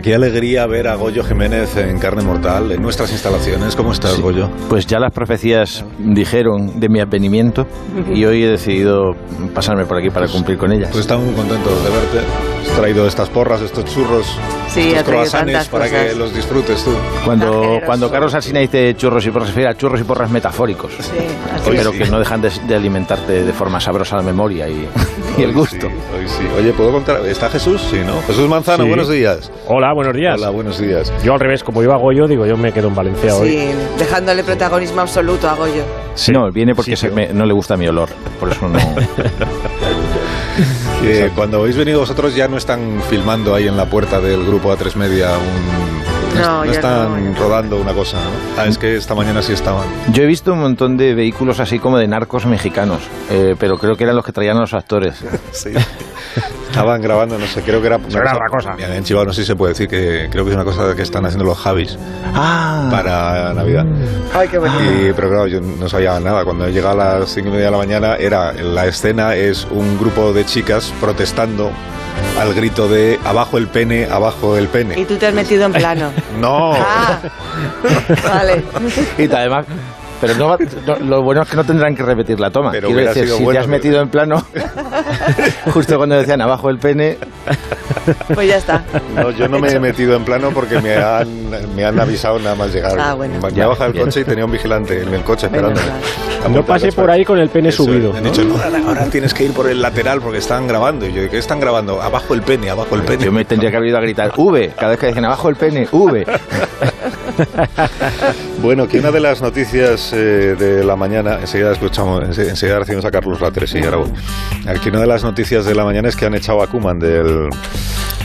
Qué alegría ver a Goyo Jiménez en carne mortal en nuestras instalaciones. ¿Cómo estás, Goyo? Pues ya las profecías dijeron de mi advenimiento y hoy he decidido pasarme por aquí para cumplir con ellas. Pues estamos muy contentos de verte. Has traído estas porras, estos churros, sí, estos croissants para que los disfrutes tú. Cuando, cuando Carlos Alsina dice churros y porras, se refiere a churros y porras metafóricos. Sí, pero que no dejan de, alimentarte de forma sabrosa la memoria y, el gusto. hoy sí. Oye, ¿puedo contar? ¿Está Jesús? Sí, ¿no? Jesús Manzano, buenos días. Hola, buenos días. Hola, buenos días. Yo al revés, como iba Goyo, digo, yo me quedo en Valencia hoy. Sí, dejándole protagonismo absoluto a Goyo. No, viene porque no le gusta mi olor, por eso no... cuando habéis venido vosotros ya no están filmando ahí en la puerta del grupo A3 Media un... No, están rodando una cosa, ¿no? Ah, es que esta mañana sí estaban. Yo he visto un montón de vehículos así como de narcos mexicanos, eh, pero creo que eran los que traían a los actores. sí. Estaban grabando, no sé, creo que era... Una era otra cosa. En Chihuahua no sé si se puede decir que creo que es una cosa que están haciendo los Javis ah. para Navidad. Ay, qué bonito. pero claro, yo no sabía nada. Cuando he llegado a las cinco y media de la mañana, era la escena es un grupo de chicas protestando al grito de abajo el pene, abajo el pene. Y tú te has metido en plano. no. Ah, vale. Y además pero no, lo bueno es que no tendrán que repetir la toma. Pero Quiero decir, si te has metido en plano, justo cuando decían abajo el pene. Pues ya está. No, yo no me he metido en plano porque me han, me han avisado nada más llegar. Ah, bueno. Me he bajado el coche y tenía un vigilante en el coche esperando. No pase por ahí con el pene subido. Me han dicho, no, ahora tienes que ir por el lateral porque están grabando. Y yo, ¿qué están grabando? Abajo el pene, abajo el pene. Yo me tendría que haber ido a gritar, V, cada vez que dicen abajo el pene, V. bueno, que una de las noticias eh, de la mañana, enseguida escuchamos, enseguida recibimos a Carlos Latres y ahora Aquí una de las noticias de la mañana es que han echado a Kuman del,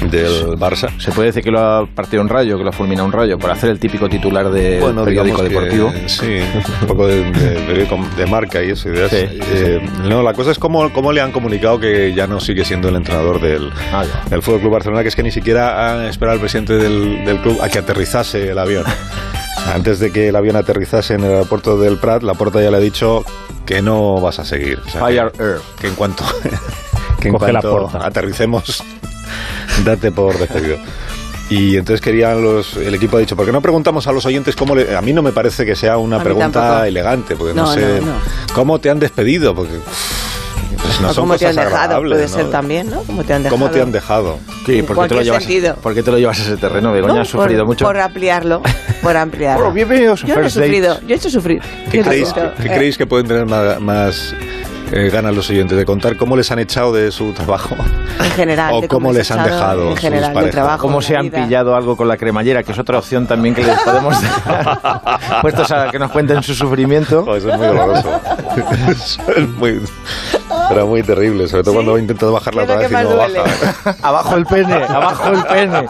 del Barça. Se puede decir que lo ha partido un rayo, que lo ha fulminado un rayo, por hacer el típico titular de periódico deportivo. sí, un poco de, de, marca y eso. Eh, no, la cosa es cómo, cómo le han comunicado que ya no sigue siendo el entrenador del, ah, del Fútbol Club Barcelona, que es que ni siquiera han esperado al presidente del, del club a que aterrizase el avión. Antes de que el avión aterrizase en el aeropuerto del Prat, la puerta ya le ha dicho que no vas a seguir. Fire que, Air. Que en cuanto, que en cuanto aterricemos, date por despedido. Y entonces querían los. El equipo ha dicho, ¿por qué no preguntamos a los oyentes cómo le.? A mí no me parece que sea una pregunta elegante, porque no, sé. ¿Cómo te han despedido? Porque. Pues no ¿Cómo te han dejado? Puede ser también, ¿no? ¿Cómo te han dejado? ¿Cómo te han dejado? Sí, ¿por qué, te lo llevas, ¿por qué te lo llevas a ese terreno? Begoña ha sufrido mucho. Por ampliarlo, por ampliarlo. Bueno, bienvenidos yo no he sufrido, yo he hecho sufrir. ¿Qué, creéis, ¿qué creéis que pueden tener más eh, ganan los oyentes, de contar cómo les han echado de su trabajo. En general. o cómo, les han dejado en general, sus trabajo, cómo se han pillado algo con la cremallera, que es otra opción también que les podemos puestos a que nos cuenten su sufrimiento. eso es muy doloroso. es muy pero muy terrible, sobre todo cuando he intentado bajarla otra vez y no baja. abajo el pene, abajo el pene.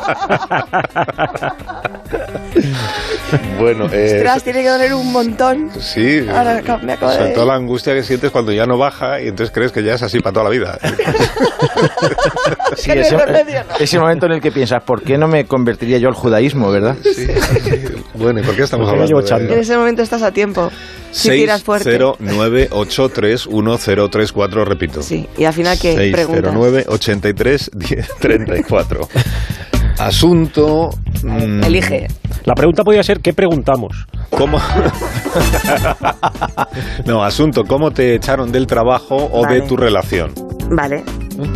bueno, eh, Ostras, tiene que doler un montón. Sí. Ahora me acabo sobre todo la angustia que sientes cuando ya no baja y entonces crees que ya es así para toda la vida. sí, ese, ese, momento en el que piensas, ¿por qué no me convertiría yo al judaísmo, verdad? Sí. Bueno, ¿y por qué estamos hablando de... En ese momento estás a tiempo. Si tiras fuerte. 609831034, repito. Sí, y al final, ¿qué 609 83 34. Asunto. Mm, Elige. La pregunta podría ser: ¿qué preguntamos? ¿Cómo? no, asunto: ¿cómo te echaron del trabajo o de tu relación? Vale.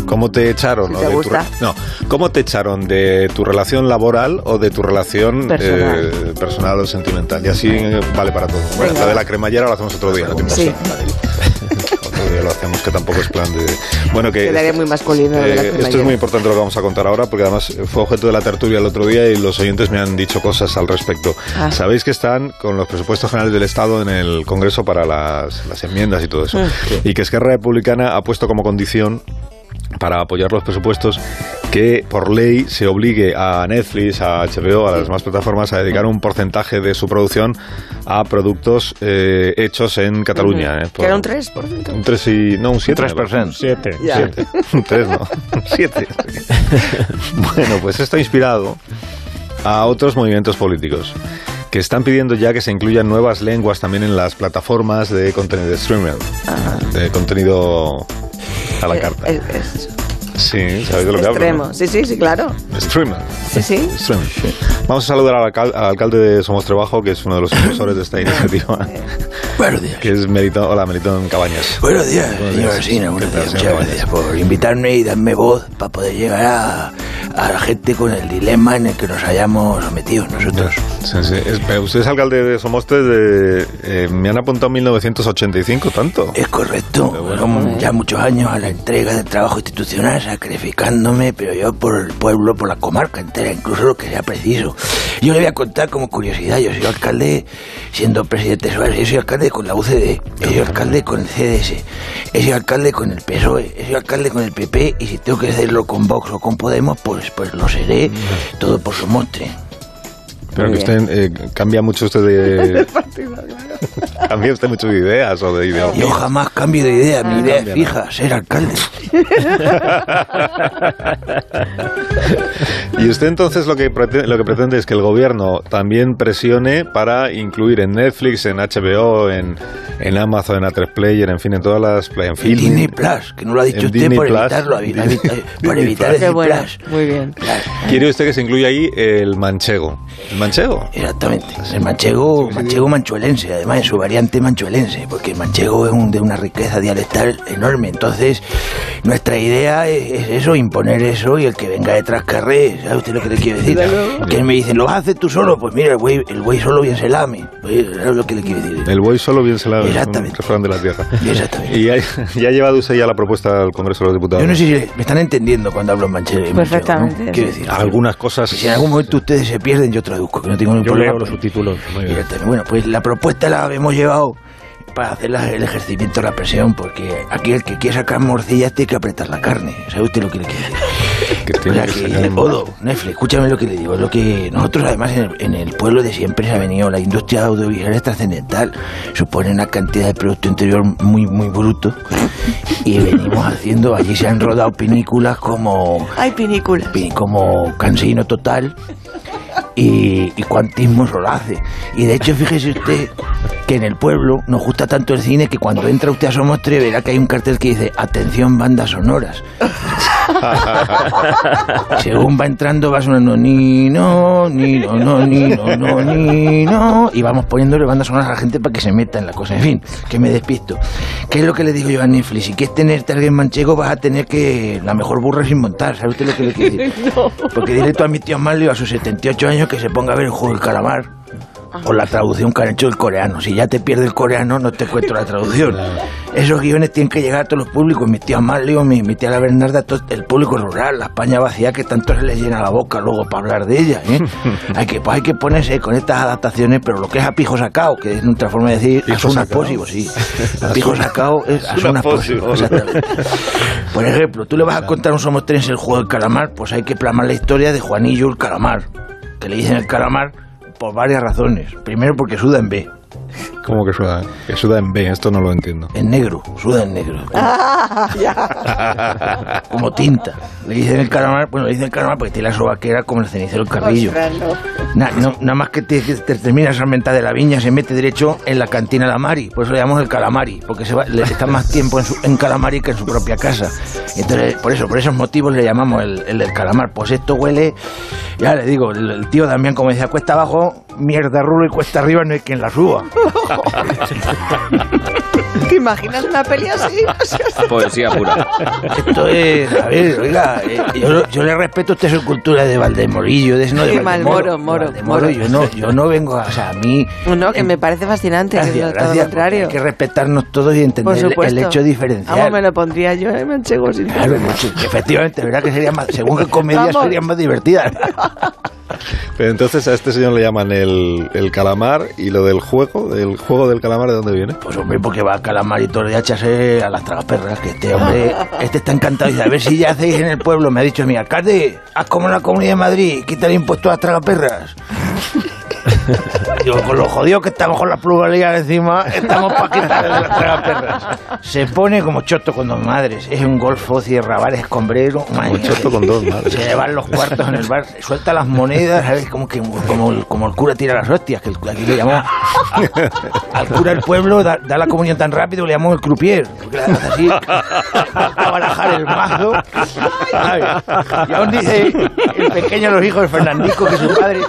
¿Cómo te echaron? te gusta. no, ¿cómo te echaron de tu relación laboral o de tu relación personal, eh, o sentimental? Y así vale para todo. Bueno, la de la cremallera lo hacemos otro día. No sí. otro día lo hacemos, que tampoco es plan de... Bueno, que... Quedaría muy masculino. Eh, esto es muy importante lo que vamos a contar ahora, porque además fue objeto de la tertulia el otro día y los oyentes me han dicho cosas al respecto. Ah. Sabéis que están con los presupuestos generales del Estado en el Congreso para las, las enmiendas y todo eso. Mm. Y que Esquerra Republicana ha puesto como condición para apoyar los presupuestos que por ley se obligue a Netflix, a HBO, a las demás plataformas a dedicar un porcentaje de su producción a productos eh, hechos en Cataluña. ¿eh? ¿Que era un 3%? Un 3 y... no, un 7%. Un 3%. 7. 7. Un 3 no, 7. bueno, pues esto ha inspirado a otros movimientos políticos que están pidiendo ya que se incluyan nuevas lenguas también en las plataformas de contenido de streaming, de contenido la eh, carta. Sí, ¿sabéis de lo que Extremo. Sí, sí, sí, claro. Streamer. Sí, sí. Streamer. Vamos a saludar al, alcalde de Somos Trabajo, que es uno de los impulsores de esta iniciativa. Buenos días. Que es Melitón, hola, Melitón Cabañas. Buenos días, señor Alcina. Buenos días, muchas gracias por invitarme y darme voz para poder llegar a, a, la gente con el dilema en el que nos hayamos metido nosotros. Sí, sí. usted es alcalde de Somoste de... Eh, me han apuntado 1985, ¿tanto? Es correcto. Bueno, ya muchos años a la entrega de trabajo institucional sacrificándome, pero yo por el pueblo, por la comarca entera, incluso lo que sea preciso. Yo le voy a contar como curiosidad, yo soy alcalde, siendo presidente de yo soy alcalde con la UCD, yo soy alcalde con el CDS, yo soy alcalde con el PSOE, yo soy alcalde con el PP, y si tengo que hacerlo con Vox o con Podemos, pues, pues lo seré, todo por su mostre. Pero que usted eh, cambia mucho usted de... ¿Cambia usted mucho de ideas o de ideas? Yo jamás cambio de idea, mi idea es fija, ser alcalde. y usted entonces lo que, pretende, lo que pretende es que el gobierno también presione para incluir en Netflix, en HBO, en, en Amazon, en A3 Player, en fin, en todas las... En film, Disney Plus, que no lo ha dicho usted por evitarlo, por evitar el Plus. Muy bien. ¿Quiere usted que se incluya ahí el manchego? ¿El manchego? Exactamente. El manchego, manchego manchuelense, además su variante manchuelense, porque el manchego es un, de una riqueza dialectal enorme. Entonces, nuestra idea es, eso, imponer eso y el que venga detrás carré, ¿sabe usted lo que le quiero decir? Que me dicen, ¿lo vas a hacer tú solo? Pues mira, el buey, el buey solo bien se lame. Pues, ¿Sabes lo que le quiero decir? El buey solo bien se lame. Exactamente. Un de la tierra. Exactamente. ¿Y ya, ya ha llevado usted ya la propuesta al Congreso de los Diputados? Yo no sé si me están entendiendo cuando hablo en manchego. Perfectamente. Quiero decir, algunas cosas... Si en algún momento ustedes se pierden, yo traduzco, que no tengo ningún yo problema. Leo los subtítulos. Bueno, pues la propuesta la hemos llevado para hacer el ejercimiento de la presión, porque aquí el que quiere sacar morcillas tiene que apretar la carne. ¿Sabe usted lo que le quiere decir? Que tiene que Netflix, escúchame lo que le digo. Lo que nosotros, además, en el, pueblo de siempre se ha venido, la industria audiovisual es trascendental, supone una cantidad de producto interior muy, muy bruto. Y venimos haciendo, allí se han rodado pinículas como. Hay pinículas. Como Cansino Total y, y cuantismo hace Y de hecho, fíjese usted que en el pueblo nos gusta tanto el cine que cuando entra usted a Somostre verá que hay un cartel que dice Atención bandas sonoras. Según va entrando va sonando ni no, ni no, no, ni no, no, ni no. Y vamos poniéndole bandas sonoras a la gente para que se meta en la cosa. En fin, que me despisto. ¿Qué es lo que le digo yo a Netflix? Si quieres tenerte a alguien manchego vas a tener que la mejor burra sin montar. ¿Sabe usted lo que le quiero decir? Porque dile tú a mi tío Amalio a sus 78 años que se ponga a ver el juego del calamar o la traducción que han hecho el coreano. Si ya te pierde el coreano, no te cuento la traducción. Esos guiones tienen que llegar a todos los públicos. Mi tía Amalio, mi, mi tía la Bernarda, todo el público rural, la España vacía que tanto se les llena la boca luego para hablar de ella. ¿eh? hay, que, pues hay que ponerse con estas adaptaciones, pero lo que es a pijo sacao, que es otra forma de decir a una posible, sí. A pijo sacao es a una posible. Por ejemplo, tú le vas a contar un Somos Tres el juego del calamar, pues hay que plasmar la historia de Juanillo el calamar, que le dicen el calamar por varias razones. Primero porque suda en B. ¿Cómo que suda? Que suda en B, esto no lo entiendo. En negro, suda en negro. Como, tinta. Le dicen el calamar, bueno, le dicen el calamar porque tiene la sobaquera como el cenicero el carrillo. nada más que te, termina esa menta de la viña, se mete derecho en la cantina de la Mari. Por eso le llamamos el calamari, porque se va, le está más tiempo en, en calamari que en su propia casa. Entonces, por eso, por esos motivos le llamamos el, el del calamar. Pues esto huele, ya le digo, el, tío Damián, como decía, cuesta abajo, mierda rulo y cuesta arriba no hay quien la suba. ¿Te imaginas una peli así? Poesía pura. Esto es, a ver, oiga, eh, yo, le respeto a usted su cultura de Valdemorillo, de, no, de Valdemoro, moro, moro, Yo no, yo no vengo, a, o sea, a mí... No, que me parece fascinante, gracias, todo lo contrario. Hay que respetarnos todos y entender el hecho diferencial. Vamos, me lo pondría yo en Manchego sin Claro, efectivamente, verdad que sería más, según qué comedia sería más divertida. Pero entonces a este señor le llaman el, el calamar y lo del juego, del juego del calamar, ¿de dónde viene? Pues hombre, porque va a calamar y todo el día echarse a las tragaperras, que este hombre, este está encantado. Y a ver si ya hacéis en el pueblo, me ha dicho mi alcalde, haz como en la Comunidad de Madrid, quita el impuesto a las tragaperras. Digo, con lo jodido que estamos con la pluralidad encima, estamos para quitarle las tragaperras. Se pone como choto con dos madres. Es un golfo, cierra bares, escombrero. Un choto con dos madres. Se llevan los cuartos en el bar, suelta las monedas, ¿sabes? Como, que, como, el, como el cura tira las hostias, que aquí le llamó al cura del pueblo, da, la comunión tan rápido, le llamó el croupier. Porque le hace así, a barajar el mazo. Y aún dice el pequeño de los hijos de Fernandico que su padre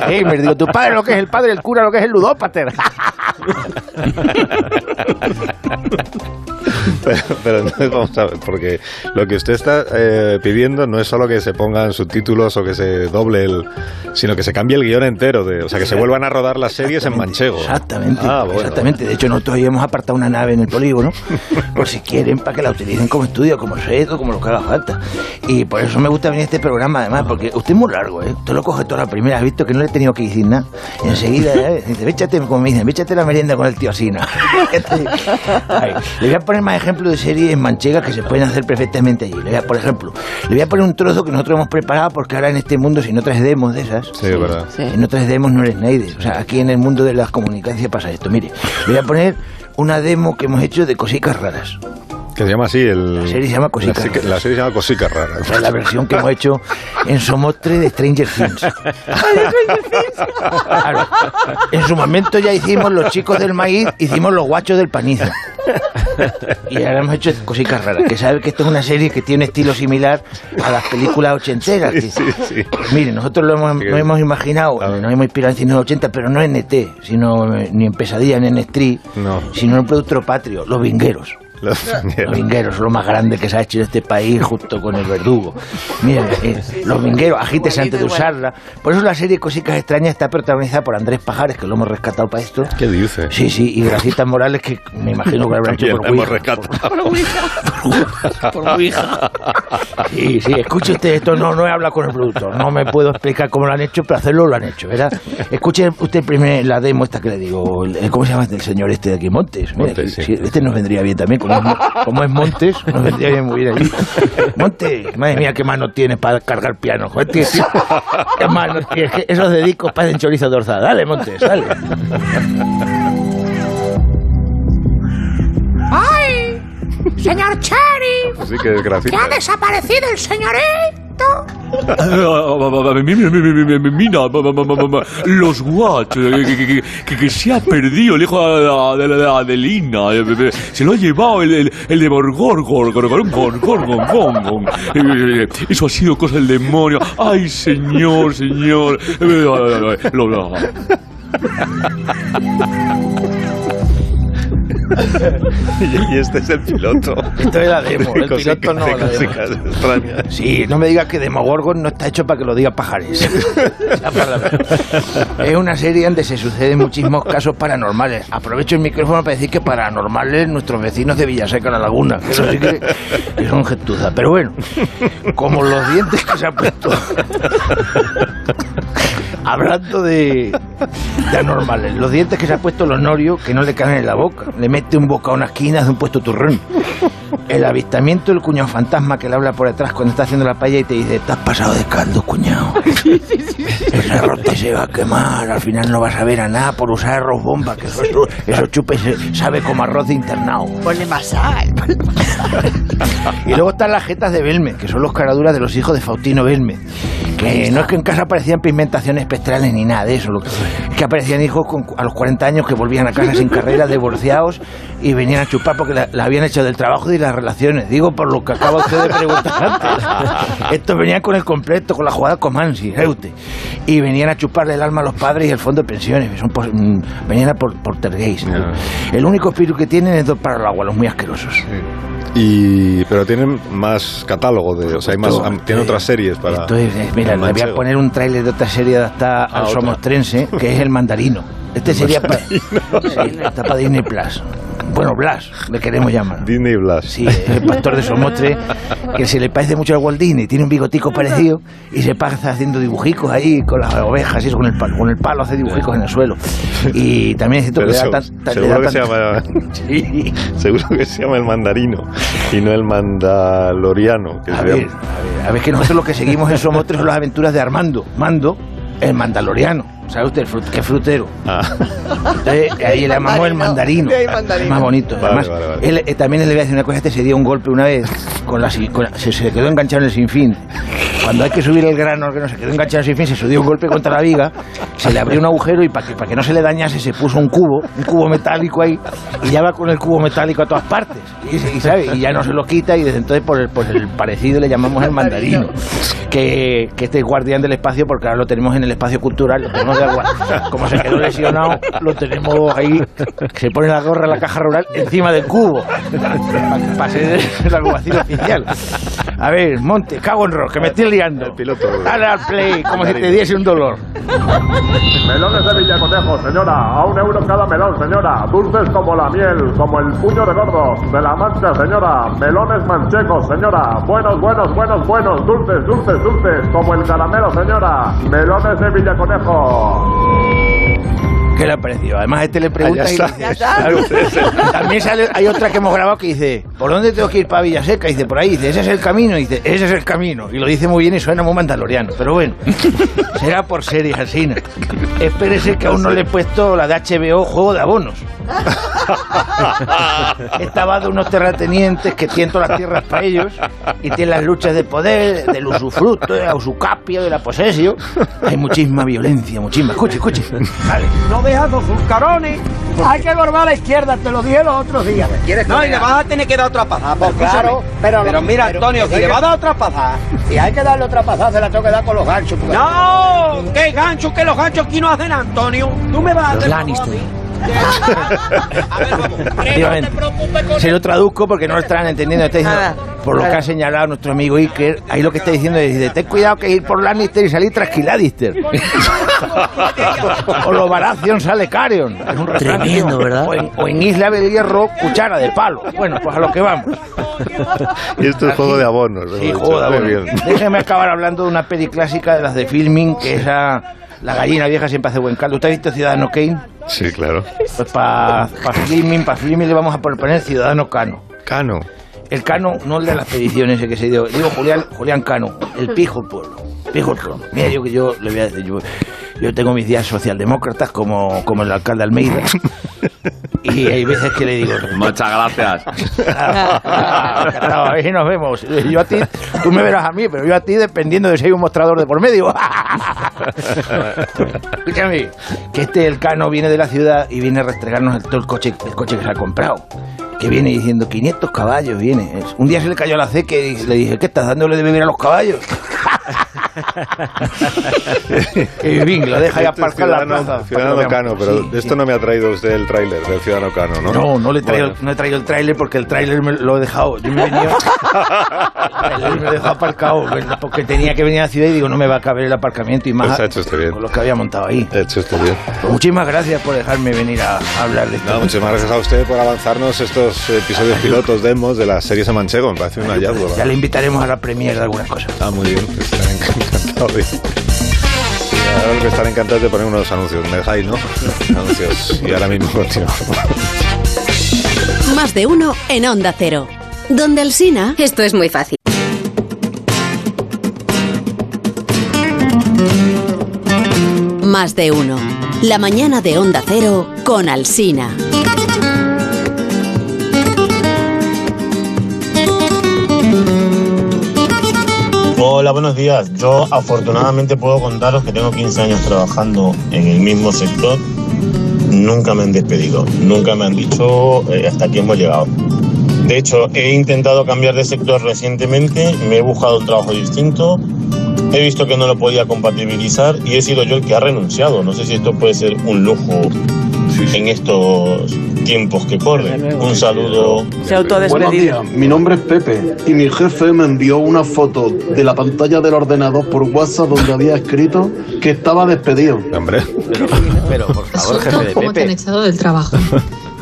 gamer. Digo, tu padre lo que es el padre, el cura lo que es el ludópater. Pero, pero entonces vamos a ver, porque lo que usted está eh, pidiendo no es solo que se pongan subtítulos o que se doble el, sino que se cambie el guion entero, de, o sea, que se vuelvan a rodar las series en manchego. Exactamente, ah, exactamente. De hecho, nosotros hoy hemos apartado una nave en el polígono, por si quieren, para que la utilicen como estudio, como o como lo que haga falta. Y por eso me gusta venir a este programa, además, porque usted es muy largo, ¿eh? Usted lo coge toda la primera, has visto que no le he tenido que decir nada. enseguida, ¿eh? dice, échate, como me dicen, échate la merienda con el tío Asina. le voy a poner más ejemplos de series manchegas que se pueden hacer perfectamente allí. por ejemplo, le voy a poner un trozo que nosotros hemos preparado porque ahora en este mundo, si no traes demos de esas, sí, verdad. si no traes demos no eres nadie. O sea, aquí en el mundo de las comunicaciones pasa esto. Mire, le voy a poner una demo que hemos hecho de cositas raras. Que se llama así el... La serie se llama Cosica la, la, serie se llama Cosica Rara. O sea, la versión que hemos hecho en Somostre de Stranger Things. claro. En su momento ya hicimos Los Chicos del Maíz, hicimos Los Guachos del Panizo. Y ahora hemos hecho Cositas Raras, que sabe que esto es una serie que tiene un estilo similar a las películas ochenteras. Sí, sí, sí. Mire, nosotros lo hemos, no hemos imaginado, nos hemos inspirado en cine 80, pero no en ET, sino ni en Pesadilla, ni en Street, sino en un producto patrio, Los Vingueros. Los vingueros. lo más grande que se ha hecho en este país junto con el verdugo. Miren, eh, los vingueros, agítese antes de usarla. Por eso la serie Cositas Extrañas está protagonizada por Andrés Pajares, que lo hemos rescatado para esto. ¿Qué dice? Sí, sí, y Gracitas Morales, que me imagino que lo habrán hecho por hemos rescatado. Por, por hija. Sí, sí, escuche usted esto, no, no he hablado con el productor, no me puedo explicar cómo lo han hecho, pero hacerlo lo han hecho, ¿verdad? Escuche usted primero la demo esta que le digo, ¿cómo se llama este el señor este de aquí? Montes. Montes Este nos vendría bien también con como es Montes, nos vendría bien muy bien ahí. Montes, madre mía, qué mano tienes para cargar piano. Joder, tío, qué mano tienes. Esos dedicos parecen chorizo dorsal. Dale, Montes, dale. ¡Ay! Señor Cherry. Sí, que, que ha desaparecido el señorito. Mira, los guachos, que, se ha perdido el hijo de, la Adelina. Se lo ha llevado el, de Morgorgor. Eso ha sido cosa del demonio. Ay, señor, señor. y este es el piloto. Esto es la demo, el piloto no. La demo. Sí, no me digas que Demogorgon no está hecho para que lo diga Pajares. es una serie donde se suceden muchísimos casos paranormales. Aprovecho el micrófono para decir que paranormales nuestros vecinos de Villaseca, la Laguna. Eso sí que, que son gentuza. Pero bueno, como los dientes que se han puesto. Hablando de, de anormales, los dientes que se ha puesto los Norio que no le caen en la boca. Le mete un boca a una esquina de un puesto turrón. El avistamiento del cuñado fantasma que le habla por detrás cuando está haciendo la paella y te dice, estás pasado de caldo, cuñado. El arroz te se va a quemar, al final no vas a ver a nada por usar arroz bomba, que eso, eso chupe sabe como arroz de internado. Ponle más sal, Y luego están las jetas de Belme, que son los caraduras de los hijos de Faustino Belme. Que no es que en casa aparecían pigmentaciones espectrales ni nada de eso. Es que aparecían hijos a los 40 años que volvían a casa sin carrera, divorciados, y venían a chupar porque la, habían hecho del trabajo y las relaciones. Digo por lo que acaba usted de preguntar antes. Estos venían con el completo, con la jugada Comansi, usted? Y venían a chuparle el alma a los padres y el fondo de pensiones. Son mm, venían a por, por El único espíritu que tienen es dos para el agua, los muy asquerosos. Y, pero tienen más catálogo, de, o sea, hay más, tienen otras series para. Esto es, mira, le voy a poner un tráiler de otra serie adaptada ah, al Somos Trense, que es El Mandarino. Este sería para, sí, está para Disney Plus. Bueno, Blas, le queremos llamar. Disney Blas. Sí, el pastor de Somotre, que se le parece mucho a Walt Disney, tiene un bigotico parecido y se pasa haciendo dibujicos ahí con las ovejas y eso, con el palo, con el palo hace dibujicos en el suelo. Y también es cierto que le da tan- tan- le seguro da que se tan- llama Sí. seguro que se llama el mandarino y no el mandaloriano que A se ver, llama. a ver, a ver, que nosotros lo que seguimos en Somotre son las aventuras de Armando. Mando, el mandaloriano. ¿Sabe usted? El frut- qué frutero. Ah, Entonces, ahí le llamamos el mandarino. Es más bonito. Vale, Además, vale, vale. Él, eh, también le voy a decir una cosa, este se dio un golpe una vez, con la, si- con la- se, se quedó enganchado en el sinfín. Cuando hay que subir el grano, que no se quedó enganchado en el sinfín, se dio un golpe contra la viga, se le abrió un agujero y para que, para que no se le dañase se puso un cubo, un cubo metálico ahí, y ya va con el cubo metálico a todas partes. Y, y, ¿sabe? y ya no se lo quita y desde entonces por el, por el parecido le llamamos el mandarino. Que, que este es guardián del espacio porque ahora lo tenemos en el espacio cultural, lo tenemos de agua. Como se quedó lesionado, lo tenemos ahí, se pone la gorra en la caja rural encima del cubo, para ser el alguacil oficial. A ver, Monte, cago en rock, que me estoy liando. El piloto. Dale al play, como si te diese un dolor. Melones de Villaconejo, señora. A un euro cada melón, señora. Dulces como la miel, como el puño de gordos. De la mancha, señora. Melones manchecos, señora. Buenos, buenos, buenos, buenos. Dulces, dulces, dulces. Como el caramelo, señora. Melones de Villaconejo. あ ¿Qué le ha parecido? Además, este le pregunta Ah, y le dice, claro. También sale, hay otra que hemos grabado que dice, ¿por dónde tengo que ir para Villaseca? Y dice, por ahí, dice, ese es el camino, y dice, ese es el camino. Y lo dice muy bien y suena muy mandaloriano. Pero bueno, será por series así. ¿no? Espérese que aún no le he puesto la de HBO Juego de Abonos. Estaba de unos terratenientes que tienen todas las tierras para ellos y tienen las luchas de poder, del usufructo, de la usucapio, de la posesión. Hay muchísima violencia, muchísima. Escuche, escuche. Vale. No sulcarones. Hay que volver a la izquierda, te lo dije los otros días. No, y le vas a tener que dar otra pasada. Pues claro, pero, mira, Antonio, si le vas a dar otra pasada, Si hay que darle otra pasada, se la tengo que dar con los ganchos. no, qué gancho, que los ganchos aquí no hacen Antonio. Tú me vas a hacer a ver, vamos. No te preocupes con Se lo traduzco porque no lo están entendiendo. Está diciendo, Nada. por lo que ha señalado nuestro amigo Iker, ahí lo que está diciendo es, dice, ten cuidado que ir por Lannister y salir tras Kiladister. o lo Baratheon sale Carion. Es un refrán, Tremendo. ¿verdad? O en, o en Isla del Hierro, cuchara de palo. Bueno, pues a lo que vamos. y esto es juego de abonos. Sí, juego de abonos. Déjeme acabar hablando de una peli clásica de las de filming, que es a- La gallina vieja siempre hace buen caldo. ¿Usted ha visto Ciudadano Kane? Sí, claro. Pues para filming, para filming le vamos a poner Ciudadano Cano. Cano. El Cano, no el de las expediciones ese que se dio. Digo Julián, Julián Cano, el pijo pueblo. Pijo pueblo. Mira, yo que yo le voy a decir, yo, yo tengo mis días socialdemócratas como, como el alcalde Almeida. Y hay veces que le digo, Muchas gracias. Ah, ahí nos vemos. Yo a ti, tú me verás a mí, pero yo a ti dependiendo de si hay un mostrador de por medio. Escúchame, que este el cano viene de la ciudad y viene a restregarnos el, todo el coche, el coche que se ha comprado. Que viene diciendo 500 caballos, viene. Un día se le cayó la ceque y le dije, ¿qué estás dándole de beber a los caballos? y bien, lo deja ahí Esto es aparcar la plaza. Ciudadano que Cano, pero Sí, de sí. esto no me ha traído usted el tráiler del Ciudadano Cano, ¿no? No, no le he Bueno. no he traído el tráiler porque el tráiler me lo he dejado. Yo me venía. el me lo he dejado aparcado porque tenía que venir a la ciudad y digo, no me va a caber el aparcamiento y más Pues hecho bien. con lo que había montado ahí. Hecho usted bien. Pues muchísimas gracias por dejarme venir a, a hablar de esto. No, muchísimas gracias a usted por avanzarnos estos episodios pilotos, demos de las series de Manchego. Me parece un hallazgo. Ya ¿verdad? le invitaremos a la premier de algunas cosas. Ah, muy bien. Estaré encantado de... Ahora lo que estaré encantado es de poner unos anuncios. Me dejáis, ¿no? Anuncios. Y ahora mismo continuamos. Más de uno en Onda Cero. Donde el Sina. Esto es muy fácil. Más de uno. La mañana de Onda Cero con Alsina. Hola, buenos días. Yo afortunadamente puedo contaros que tengo 15 años trabajando en el mismo sector. Nunca me han despedido, nunca me han dicho eh, hasta aquí hemos llegado. De hecho, he intentado cambiar de sector recientemente, me he buscado un trabajo distinto, he visto que no lo podía compatibilizar y he sido yo el que ha renunciado. No sé si esto puede ser un lujo en estos tiempos que corren. Un saludo. Se. Buenos días, mi nombre es Pepe y mi jefe me envió una foto de la pantalla del ordenador por WhatsApp donde había escrito que estaba despedido. Hombre. Pero, por favor, jefe de ¿Cómo te han Pepe. echado del trabajo?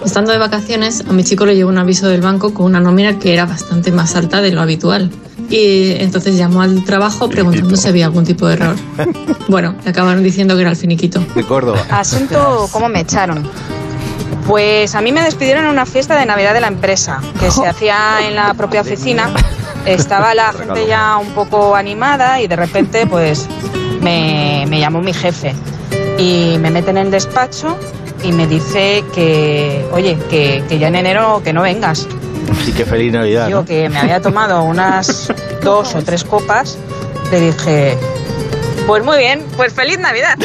Estando de vacaciones, a mi chico le llegó un aviso del banco con una nómina que era bastante más alta de lo habitual. Y entonces llamó al trabajo preguntando si había algún tipo de error. Bueno, le acabaron diciendo que era el finiquito. De Córdoba. Asunto, ¿cómo me echaron? Pues a mí me despidieron en una fiesta de Navidad de la empresa, que se hacía en la propia oficina. Estaba la gente ya un poco animada y de repente pues me, me llamó mi jefe y me mete en el despacho y me dice que, oye, que, que ya en enero que no vengas. Sí, que feliz Navidad. Yo que me había tomado unas dos o tres copas, le dije, pues muy bien, pues feliz Navidad.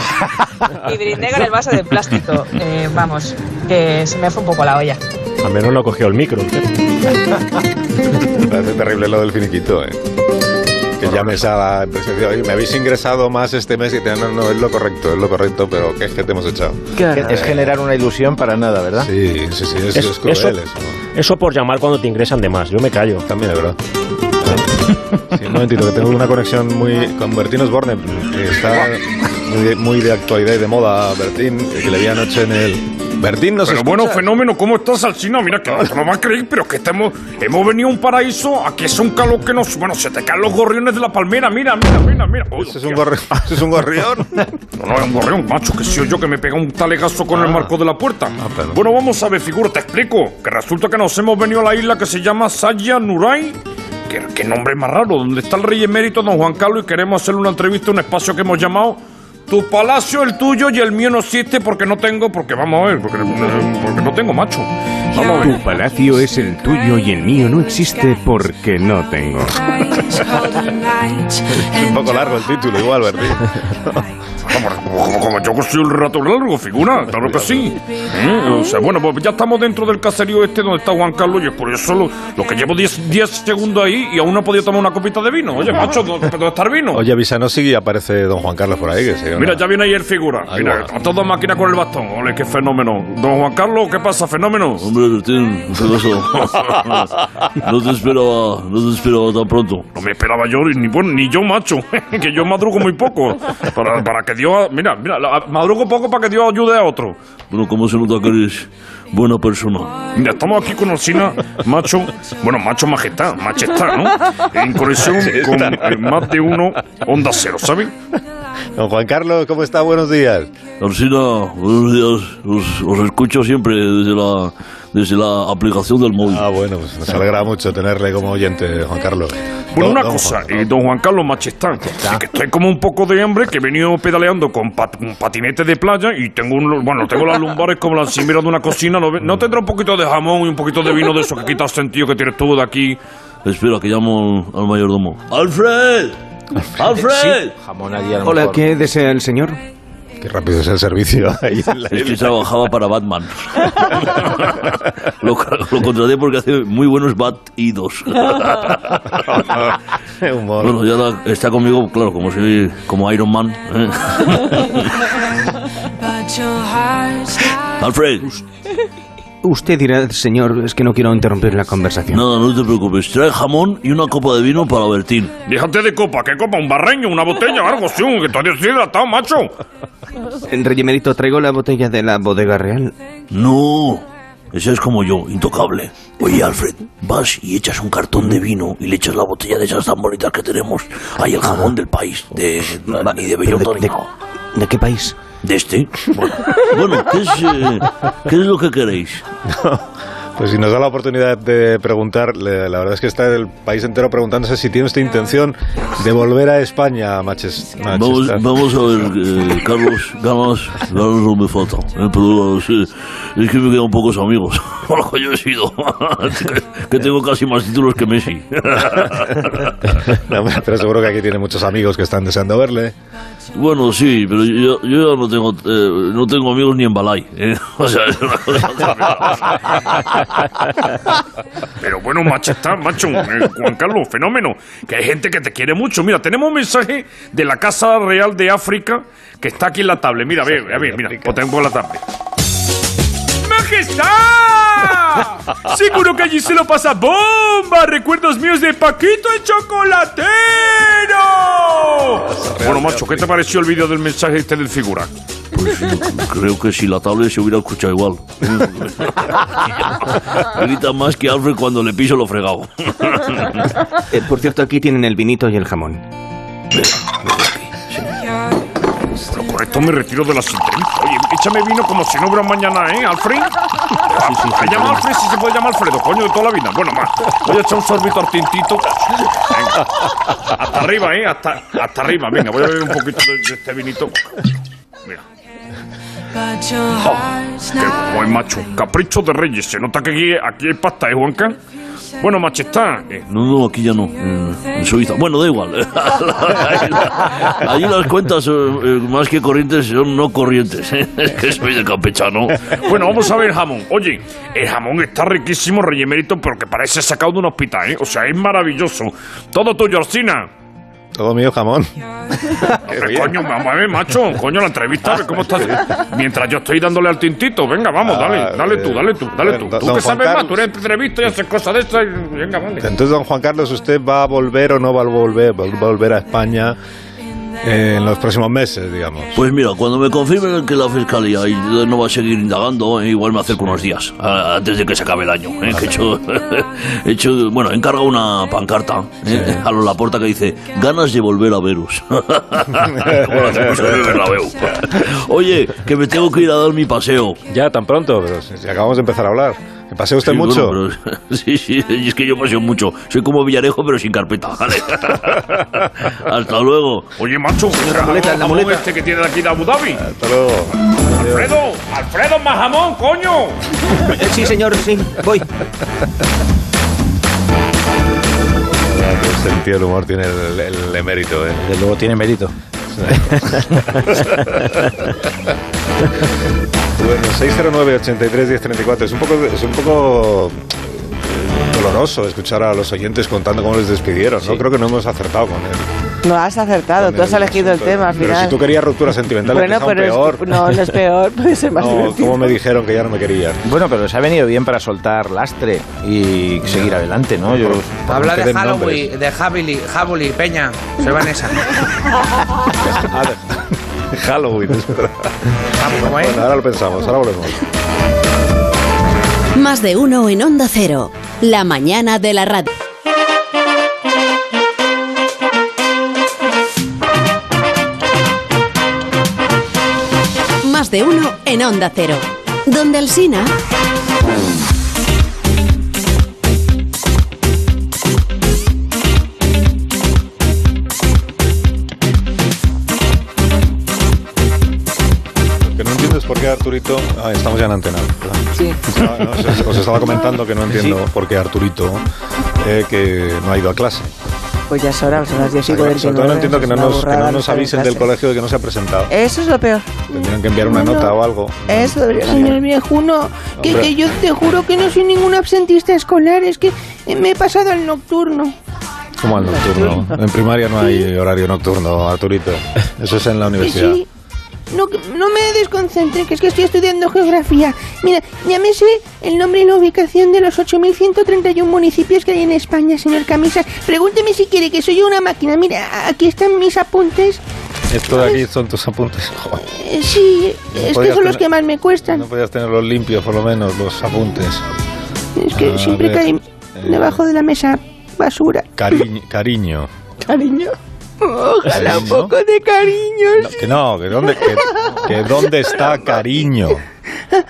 Y brindé con el vaso de plástico. Eh, vamos, que se me fue un poco la olla. Al menos no cogió el micro. Me parece terrible lo del finiquito, ¿eh? Que llames a la empresa y oye, me habéis ingresado más este mes y te no, no, es lo correcto, es lo correcto, pero ¿qué es que te hemos echado? Es generar una ilusión para nada, ¿verdad? Sí, sí, sí, es, es cruel eso, eso. Eso por llamar cuando te ingresan de más. Yo me callo. También es verdad. Sí, un momentito, que tengo una conexión muy con Bertín Osborne, está muy de, muy de actualidad y de moda, Bertín, que le vi anoche en el... Bertín, nos Pero bueno, fenómeno, ¿cómo estás, Alcina? Mira, que no lo vas a creer, pero que estamos, hemos venido a un paraíso, aquí es un calor que nos... Bueno, se te caen los gorriones de la palmera, mira, mira, mira, mira. Uy, ¿Ese es un, gorri- ese es un gorrión? No, no, es un gorrión, macho, que si yo que me pega un talegazo con el marco de la puerta. bueno, vamos a ver, figura, te explico. Que resulta que nos hemos venido a la isla que se llama Saya Nuray. ¿Qué, qué nombre más raro, donde está el rey emérito don Juan Carlos y queremos hacerle una entrevista a un espacio que hemos llamado Tu palacio, el tuyo y el mío no existe porque no tengo, porque vamos a ver, porque, porque no tengo, macho. Vamos a ver. Tu palacio es el tuyo y el mío no existe porque no tengo. Es un poco largo el título, igual, Bertín. Como, como- como yo que soy el rato largo, figura, claro que sí. ¿Eh? O sea, bueno, pues ya estamos dentro del caserío este donde está Juan Carlos y es por eso lo, lo que llevo 10 10 segundos ahí y aún no he podido tomar una copita de vino. Oye, macho, ¿dónde, está el vino? Oye, avísanos si aparece don Juan Carlos por ahí. Que Mira, ya viene ahí el figura. Ahí Mira, va. a toda máquina con el bastón. Ole, qué fenómeno. Don Juan Carlos, ¿qué pasa, fenómeno? Hombre, Bertín, ¿qué pasa? No te esperaba, no te esperaba tan pronto. No me esperaba yo, ni, bueno, ni yo, macho. que yo madrugo muy poco. Para, para que Dios. Mira, mira, madrugo poco para que Dios ayude a otro. Bueno, ¿cómo se nota que eres buena persona? Mira, estamos aquí con Alcina, macho, bueno, macho majestad, majestad, ¿no? En conexión con eh, más de uno, onda cero, ¿sabes? Don Juan Carlos, ¿cómo está? Buenos días. Alcina, buenos días. Os, os escucho siempre desde la, desde la aplicación del móvil. Ah, bueno, pues nos alegra mucho tenerle como oyente, Juan Carlos. Bueno, Don- una don cosa, Juan- eh, don Juan Carlos Machestán, que estoy como un poco de hambre, que he venido pedaleando con pat- un patinete de playa y tengo un, bueno, tengo las lumbares como las cimeras de una cocina. ¿No, ¿No tendrá un poquito de jamón y un poquito de vino de eso que quita el sentido que tienes tú de aquí? Espera, que llamo al mayordomo. ¡Alfred! ¡Alfred! Jamón allí a lo Hola, mejor. ¿qué desea el señor? Qué rápido es el servicio ahí en la Es que trabajaba para Batman. lo, lo contraté porque hace muy buenos batidos. Bueno, ya la- está conmigo, claro, como soy como Iron Man. ¿eh? Alfred, Usted dirá, señor, es que no quiero interrumpir la conversación. nada, no te preocupes. Trae jamón y una copa de vino para Bertín. Déjate de copa, ¿qué copa? ¿Un barreño? ¿Una botella? Algo así, que todavía estoy hidratado, macho. En Rey Emérito, traigo la botella de la bodega real. No, ese es como yo, intocable. Oye, Alfred, vas y echas un cartón de vino y le echas la botella de esas tan bonitas que tenemos. Hay el jamón del país, de, y de de- de-. ¿De qué país? ¿De este? Bueno, bueno, ¿qué, es, eh, ¿qué es lo que queréis? Pues si nos da la oportunidad de preguntar, la verdad es que está el país entero preguntándose si tiene usted intención de volver a España, Manches- Vamos, vamos a ver, eh, Carlos, ganas, ganas no me falta. eh, pero sí, es que me quedan pocos amigos. Por lo que yo he sido. que, tengo casi más títulos que Messi. No, pero seguro que aquí tiene muchos amigos que están deseando verle. Bueno, sí, pero yo, yo ya no tengo, eh, no tengo amigos ni en Balay. ¿eh? O sea, es una cosa Pero bueno, machestán, macho, eh, Juan Carlos, fenómeno. Que hay gente que te quiere mucho. Mira, tenemos un mensaje de la Casa Real de África que está aquí en la tablet. Mira, a ver, a ver, mira, pues tengo la tablet. ¡Majestad! Seguro que allí se lo pasa bomba. Recuerdos míos de Paquito el chocolatero. Bueno, macho, ¿qué te pareció el vídeo del mensaje este del figura? Pues creo que si la tablet se hubiera escuchado igual. Grita más que Alfred cuando le piso lo fregado. Eh, por cierto, aquí tienen el vinito y el jamón. Pero con esto me retiro de la entrevistas. Oye, échame vino como si no hubiera mañana, ¿eh, Alfred? Sí, sí, sí, llama Alfred si se puede llamar Alfredo, coño, de toda la vida. Bueno, más. Voy a echar un sorbito al tintito. Venga. Hasta arriba, ¿eh? Hasta, hasta arriba. Venga, voy a beber un poquito de, de este vinito. Mira. Oh, qué buen macho. Capricho de Reyes. Se nota que aquí, aquí hay pasta, ¿eh, Juanca? Bueno, machestá. Eh. No, no, aquí ya no. En Suiza. Bueno, da igual. Allí las cuentas, eh, más que corrientes, son no corrientes. Es que soy de campechano. Bueno, vamos a ver el jamón. Oye, el jamón está riquísimo, rey emérito, pero que parece sacado de un hospital, ¿eh? O sea, es maravilloso. Todo tuyo, Orsina. Todo mío jamón. Hombre, coño, vamos a ver, macho. Coño, la entrevista, a ver cómo estás. Mientras yo estoy dándole al tintito. Venga, vamos, dale, dale tú, dale tú, dale tú. Tú que sabes más, tú eres entrevista y haces cosas de estas. Venga, vale. Entonces, don Juan Carlos, ¿usted va a volver o no va a volver? ¿Va a volver a España? En los próximos meses, digamos. Pues mira, cuando me confirmen que la fiscalía no va a seguir indagando, eh, igual me acerco unos días, antes de que se acabe el año. Eh, que he, hecho, he hecho, bueno, he encargado una pancarta eh, a la puerta que dice, ganas de volver a veros. Oye, que me tengo que ir a dar mi paseo. Ya, tan pronto, pero si acabamos de empezar a hablar. ¿Me pasea usted mucho? sí, sí, es que yo paseo mucho. Soy como Villarejo, pero sin carpeta. ¿vale? Hasta luego. Oye, macho, la muleta, la muleta. este que tiene aquí de Abu Dhabi. Hasta luego. Alfredo, Alfredo, más jamón, coño. sí, señor, sí, voy. El sentido del humor tiene el, el emérito, ¿eh? Desde luego tiene mérito. Bueno, 609-83-1034. Es un poco, es un poco eh, doloroso escuchar a los oyentes contando cómo les despidieron, ¿no? Creo que no hemos acertado con él. No has acertado, tú has elegido el tema al final. Pero si tú querías ruptura sentimental, bueno, pero peor. no, no es peor, puede ser más no, ¿Cómo me dijeron que ya no me querían? Bueno, pero les ha venido bien para soltar lastre y seguir adelante, ¿no? Yo, Habla de Halloween, de Javuli, Peña, soy Vanessa. Halloween, es verdad. Bueno, ahora lo pensamos, ahora volvemos. Más de uno en Onda Cero. La mañana de la radio. Más de uno en Onda Cero. Donde el Sina. Arturito. Ah, estamos ya en antena. Sí. os, estaba comentando que no entiendo por qué Arturito eh, que no ha ido a clase. Pues ya es hora, son las 10 y no entiendo que no nos, que no nos avisen del colegio de que no se ha presentado. Eso es lo peor. Tendrían que enviar una nota o algo. Eso debería ser. Señor viejuno, que, que yo te juro que no soy ningún absentista escolar, es que me he pasado al nocturno. ¿Cómo al nocturno? En primaria no hay horario nocturno, Arturito. Eso es en la universidad. Sí. No, no me desconcentre, que es que estoy estudiando geografía. Mira, ya me sé el nombre y la ubicación de los 8.131 municipios que hay en España, señor Camisas. Pregúnteme si quiere, que soy yo una máquina. Mira, aquí están mis apuntes. Esto de aquí son tus apuntes. Eh, sí, es que son los que más me cuestan. No podías tenerlos limpios, por lo menos, los apuntes. Es que siempre cae eh, debajo de la mesa basura. Cariño. Cariño. ¿Cariño? Ojalá un poco de cariño. que no, que dónde, que, dónde está cariño.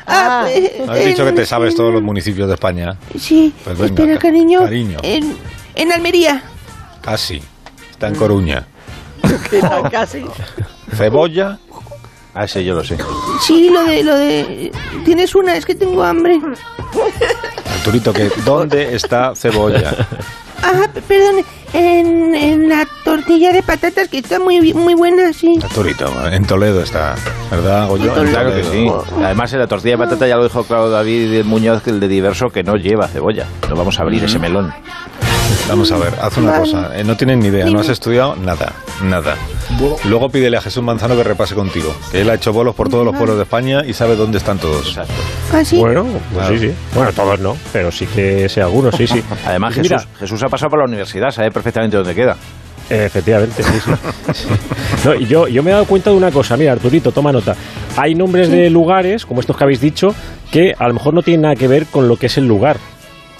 Ah, pues, ¿No has dicho que te sabes todos los municipios de España? Sí. Pues espera, cariño. En, en Almería. Casi. Está en Coruña. Casi. Cebolla. Ah, ese yo lo sé. Sí, lo de, lo de... Tienes una, es que tengo hambre. Arturito, que ¿dónde está cebolla? Ah, perdón, en, en, la tortilla de patatas que está muy muy buena, sí. Arturito, en Toledo está, ¿verdad, Goyo? Claro que sí. Además, en la tortilla de patata ya lo dijo claro David Muñoz, el de diverso, que no lleva cebolla. No vamos a abrir ese melón. Vamos a ver, haz una cosa. Eh, no tienes ni idea, no has estudiado nada, nada. Luego pídele a Jesús Manzano que repase contigo. Que él ha hecho bolos por todos los pueblos de España y sabe dónde están todos. Exacto. ¿Ah, sí? Bueno, pues sí, sí. Bueno, todos no, pero sí que sé algunos, sí, sí. Además, Jesús, Jesús ha pasado por la universidad, sabe perfectamente dónde queda. Efectivamente, sí, sí. y yo, yo me he dado cuenta de una cosa, mira, Arturito, toma nota. Hay nombres de lugares, como estos que habéis dicho, que a lo mejor no tienen nada que ver con lo que es el lugar.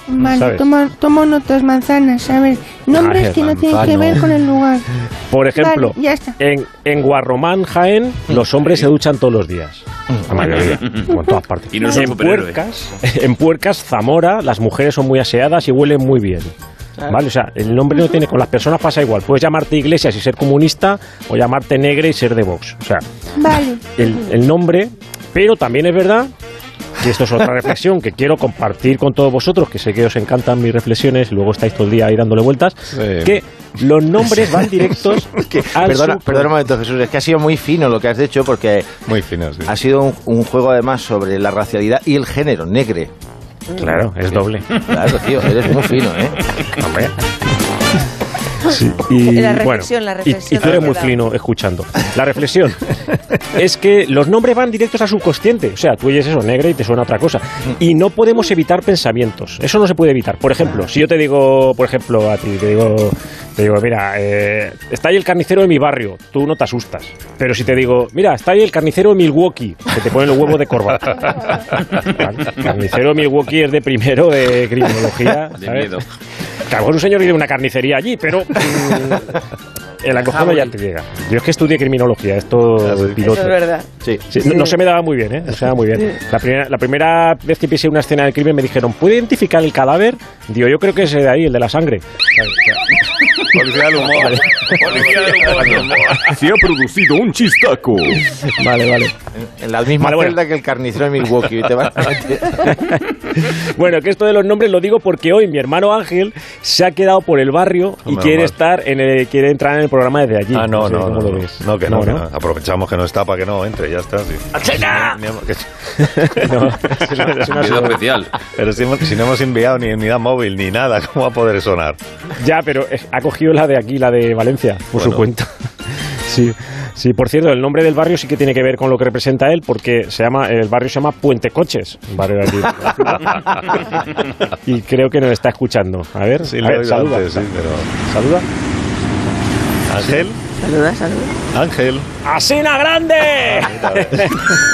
Vale, tomo, notas manzanas, a ver, nombres que no tienen que ver con el lugar. Por ejemplo, En, en Guarromán, Jaén, los hombres se duchan todos los días. La mayoría, por todas partes. Y no en, puercas, en Puercas, Zamora, las mujeres son muy aseadas y huelen muy bien. ¿Vale? O sea, el nombre no tiene. Con las personas pasa igual. Puedes llamarte Iglesias y ser comunista o llamarte Negre y ser de Vox. O sea, el, el nombre. Pero también es verdad y esto es otra reflexión que quiero compartir con todos vosotros, que sé que os encantan mis reflexiones y luego estáis todo el día ahí dándole vueltas, que los nombres van directos al perdona, perdona un momento, Jesús, es que ha sido muy fino lo que has hecho porque muy fino, ha sido un, un juego además sobre la racialidad y el género, negre. Claro, es doble. Claro, tío, eres muy fino, ¿eh? Hombre. y, la reflexión, la reflexión. Y, tú eres muy fino escuchando. La reflexión es que los nombres van directos al subconsciente. O sea, tú oyes eso negro y te suena otra cosa. Y no podemos evitar pensamientos. Eso no se puede evitar. Por ejemplo, si yo te digo, por ejemplo, a ti, te digo, te digo mira, eh, está ahí el carnicero de mi barrio, tú no te asustas. Pero si te digo, mira, está ahí el carnicero de Milwaukee, que te pone el huevo de corbata. carnicero de Milwaukee es de primero de criminología. ¿sabes? De miedo. Que un señor vive una carnicería allí, pero mm, el acogado ya te llega. Yo es que estudié criminología, esto piloto. Eso es verdad. Sí, No, se me daba muy bien, ¿eh? No se me daba muy bien. La primera, la primera vez que pisé una escena del crimen me dijeron, ¿puede identificar el cadáver? Digo, yo creo que es de ahí, el de la sangre. Policía del humor. Policía del humor. Se ha producido un chistaco. Vale, vale. En la misma celda que el carnicero de Milwaukee. bueno, que esto de los nombres lo digo porque hoy mi hermano Ángel se ha quedado por el barrio y quiere estar en el, quiere entrar en el programa desde allí. Ah, no, no, no, no, no, que no, no, Aprovechamos que no está para que no entre, ya está. Sí. no, es una especial. Pero si, si, no hemos enviado ni unidad móvil ni nada, ¿cómo va a poder sonar? Ya, pero ha cogido la de aquí, la de Valencia, por su cuenta. sí. Sí, por cierto, el nombre del barrio sí que tiene que ver con lo que representa él, porque se llama el barrio se llama Puente Coches, barrio de y creo que nos está escuchando. A ver, sí, a ver, saluda. sí, pero... Saluda. Ángel. Saluda, saluda. Ángel. ¡Asina grande!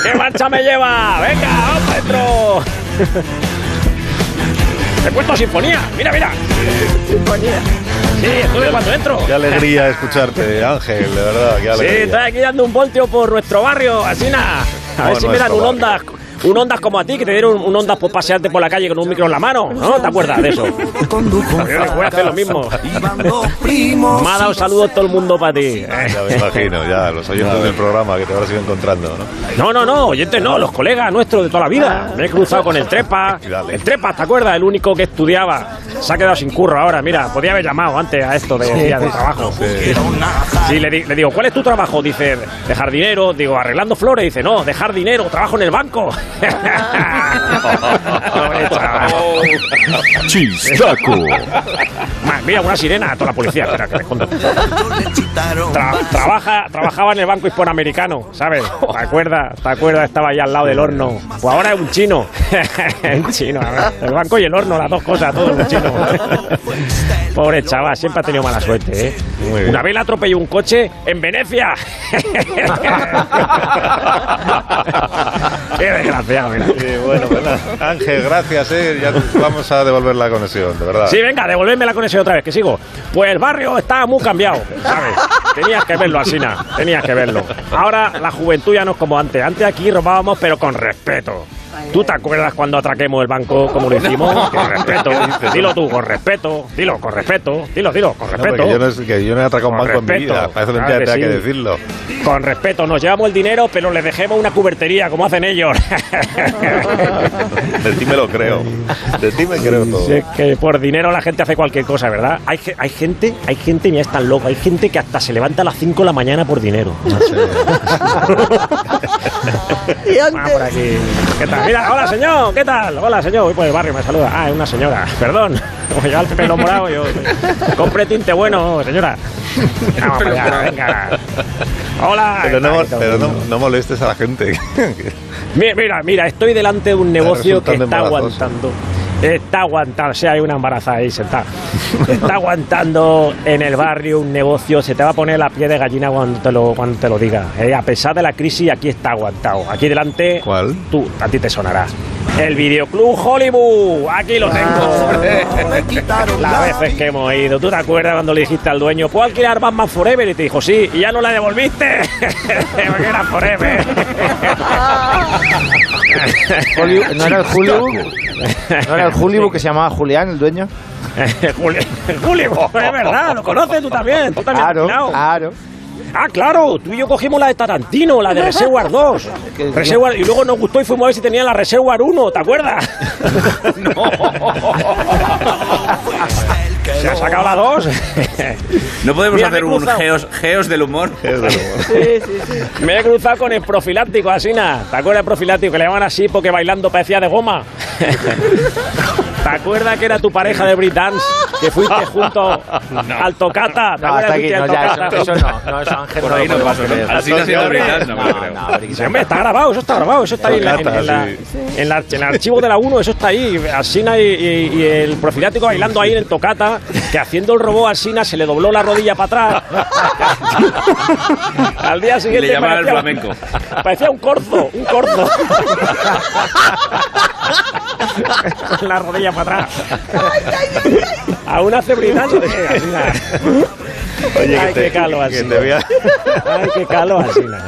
¡Qué marcha me lleva! ¡Venga, vamos dentro! ¡Te he puesto sinfonía! ¡Mira, mira! Sinfonía. Sí, estuve cuando entro. Qué alegría escucharte, Ángel, de verdad. Qué alegría. Sí, estoy aquí dando un voltio por nuestro barrio, Asina. A ver si me dan un onda un Ondas como a ti, que te dieron un Ondas por pasearte por la calle con un micro en la mano, ¿no? ¿Te acuerdas de eso? voy a hacer lo mismo. me ha dado saludos todo el mundo para ti. Ya me imagino, ya, los oyentes del programa que te habrás ido encontrando, ¿no? No, no, no, oyentes no, los colegas nuestros de toda la vida. Me he cruzado con el Trepa. El Trepa, ¿te acuerdas? El único que estudiaba. Se ha quedado sin curro ahora, mira, podía haber llamado antes a esto de día de trabajo. Sí, le, le, digo, ¿cuál es tu trabajo? Dice, de jardinero. Digo, arreglando flores. Dice, no, de jardinero, trabajo en el banco. Chistaco. Mira, una sirena, toda la policía. Espera, que trabaja, trabajaba en el Banco Hispanoamericano, ¿sabes? ¿Te acuerdas? ¿Te acuerdas? Estaba ahí al lado del horno. Pues ahora es un chino. un chino, El banco y el horno, las dos cosas, todo un chino. Pobre chaval, siempre ha tenido mala suerte, ¿eh? Una vez le atropelló un coche en Venecia. Qué mira. bueno, Ángel, gracias, ¿eh? Ya vamos a devolver la conexión, de verdad. Sí, venga, devolverme la conexión otra vez, que sigo. Pues el barrio está muy cambiado, ¿sabes? Tenías que verlo, Asina, tenías que verlo. Ahora la juventud ya no es como antes. Antes aquí robábamos, pero con respeto. ¿Tú te acuerdas cuando atraquemos el banco como lo hicimos? Con respeto. Dilo tú, con respeto. Dilo, con respeto. Dilo, dilo, con respeto. yo, no, que yo no he atracado un banco en mi vida. Para eso claro que, que decirlo. Con respeto. Nos llevamos el dinero, pero le dejemos una cubertería, como hacen ellos. De ti me lo creo. De ti me creo todo. Es que por dinero la gente hace cualquier cosa, ¿verdad? Hay, hay gente, hay gente, mira, es tan loco. Hay gente que hasta se levanta a las 5 de la mañana por dinero. No sé. ah, por aquí. ¿Qué tal? Mira, hola señor, ¿qué tal? Hola señor, voy por el barrio, me saluda. Ah, es una señora, perdón. Como ya el pelo morado, yo. Compre tinte bueno, señora. Vamos allá, venga. Hola. Pero, no, no, molestes a la gente. mira, mira, mira, estoy delante de un negocio que está aguantando está aguantando, o sea, hay una embarazada ahí sentada. Está aguantando en el barrio un negocio, se te va a poner la piel de gallina cuando te lo, cuando te lo diga. Eh, a pesar de la crisis, aquí está aguantado. Aquí delante, ¿Cuál? tú, a ti te sonará. El Videoclub Hollywood, aquí lo tengo. Las veces que hemos ido. ¿Tú te acuerdas cuando le dijiste al dueño, ¿puedo alquilar Batman Forever? Y te dijo, sí, y ya no la devolviste. Porque era Forever. ¿No era el Hollywood? ¿No era el Hollywood que se llamaba Julián, el dueño? Juli- Julio, es verdad, lo conoces tú también. Tú también claro. Ah, claro, tú y yo cogimos la de Tarantino, la de Reservoir 2. Reservoir, y luego nos gustó y fuimos a ver si tenía la Reservoir 1, ¿te acuerdas? ¿Se ha sacado la 2? No podemos Mira, hacer un cruzado. geos, geos del humor. Me he cruzado con el profiláctico, Asina. ¿Te acuerdas del profiláctico que le llaman así porque bailando parecía de goma? ¿Te acuerdas que era tu pareja de Brit Dance? Que fuiste junto al Tocata. ¿Te No, hasta aquí, no, ya, eso, eso no, no, eso Ángel Por no ahí lo no pasó. ¿no? Así no se llama Britán, no creo. No, hombre, Sí, hombre, está grabado, eso está grabado, eso está ahí en, la- en la- en la- en el archivo de la 1, eso está ahí. Alsina y, y- y el profilático bailando ahí en el tocata, que haciendo el robot a Alsina se le dobló la rodilla para atrás. Al día siguiente. Le llamaban el flamenco. Parecía un corzo, un corzo. Con la rodilla para atrás. Aún hace brindando. Oye, Ay, que te, qué calo, que Alsina. te voy a, Ay, qué calo, Alsina.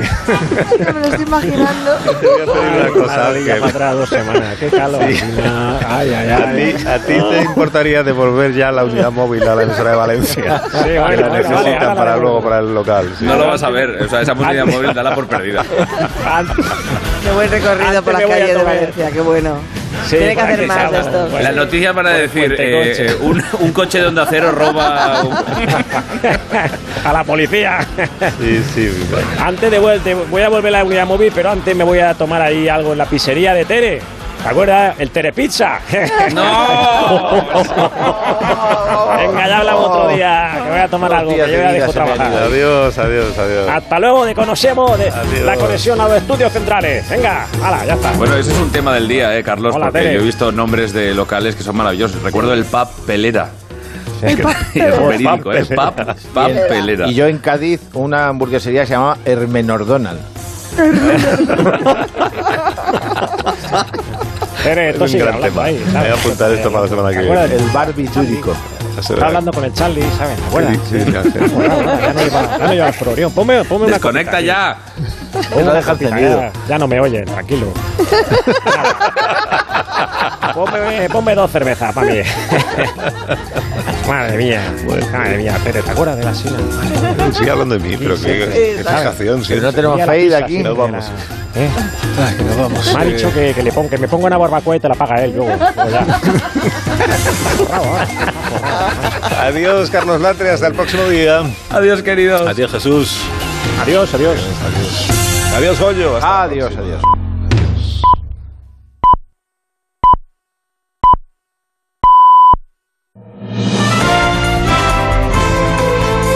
Me lo estoy imaginando. te voy a pedir una cosa. La rodilla que- para atrás dos semanas. Qué calo, Sí. Alsina. Ay, ay, A ay. ti, a ti te importaría devolver ya la unidad móvil a la emisora de Valencia. Sí, bueno, que la bueno, necesitan vale, la para luego para el local. sí. No lo vas a ver. O sea, esa música móvil dala por perdida. Qué buen recorrido Antes por la me voy a calle de Valencia, qué bueno. Sí, Tiene que hacer que más de estos. pues. La noticia para decir, Puente eh, un, un coche de Onda Cero roba... un- a la policía. Sí, sí. Antes de vuelta, voy a volver a la unidad móvil, pero antes me voy a tomar ahí algo en la pizzería de Tere. ¿Te acuerdas? El Tere Pizza. Venga, ya hablamos otro día. Que voy a tomar algo, que yo ya dejo trabajar. Adiós, adiós, adiós. Hasta luego, de conocemos de la conexión a los estudios centrales. Venga, hala, ya está. Bueno, ese es un tema del día, eh, Carlos, Hola, porque Tere. yo he visto nombres de locales que son maravillosos. Recuerdo el pub Pelera. El pub Y es verídico, ¿eh? Pub, pub Pelera. Y yo en Cádiz, una hamburguesería que se llamaba Hermenordonald. Tere, esto Es un gran tema. ahí. Voy a apuntar esto para la semana que ¿Te acuerdas viene. El bar bitúrico. Está hablando con el Charlie, ¿sabes? ¿Te acuerdas? Sí, sí, ya sé. Bueno, bueno, ya no iba, ya no iba al programa. Ponme, ponme una Desconecta cosita ya. aquí. No deja Cosita, encendido. Ya, ya no me oye, tranquilo. ponme, ponme dos cervezas para mí. Madre mía, madre mía, Tere, ¿te acuerdas de la sina? Sigue hablando de mí, pero qué, qué fijación. Que no tenemos fade aquí. Nos vamos. ¿Eh? nos vamos. Me ha dicho que, que, le ponga, que me ponga una barbacoa y te la paga él luego. ya. Adiós, Carlos Latre. Hasta el próximo día. Adiós, queridos. Adiós, Jesús. Adiós, adiós. Adiós, Goyo. Hasta Adiós, adiós.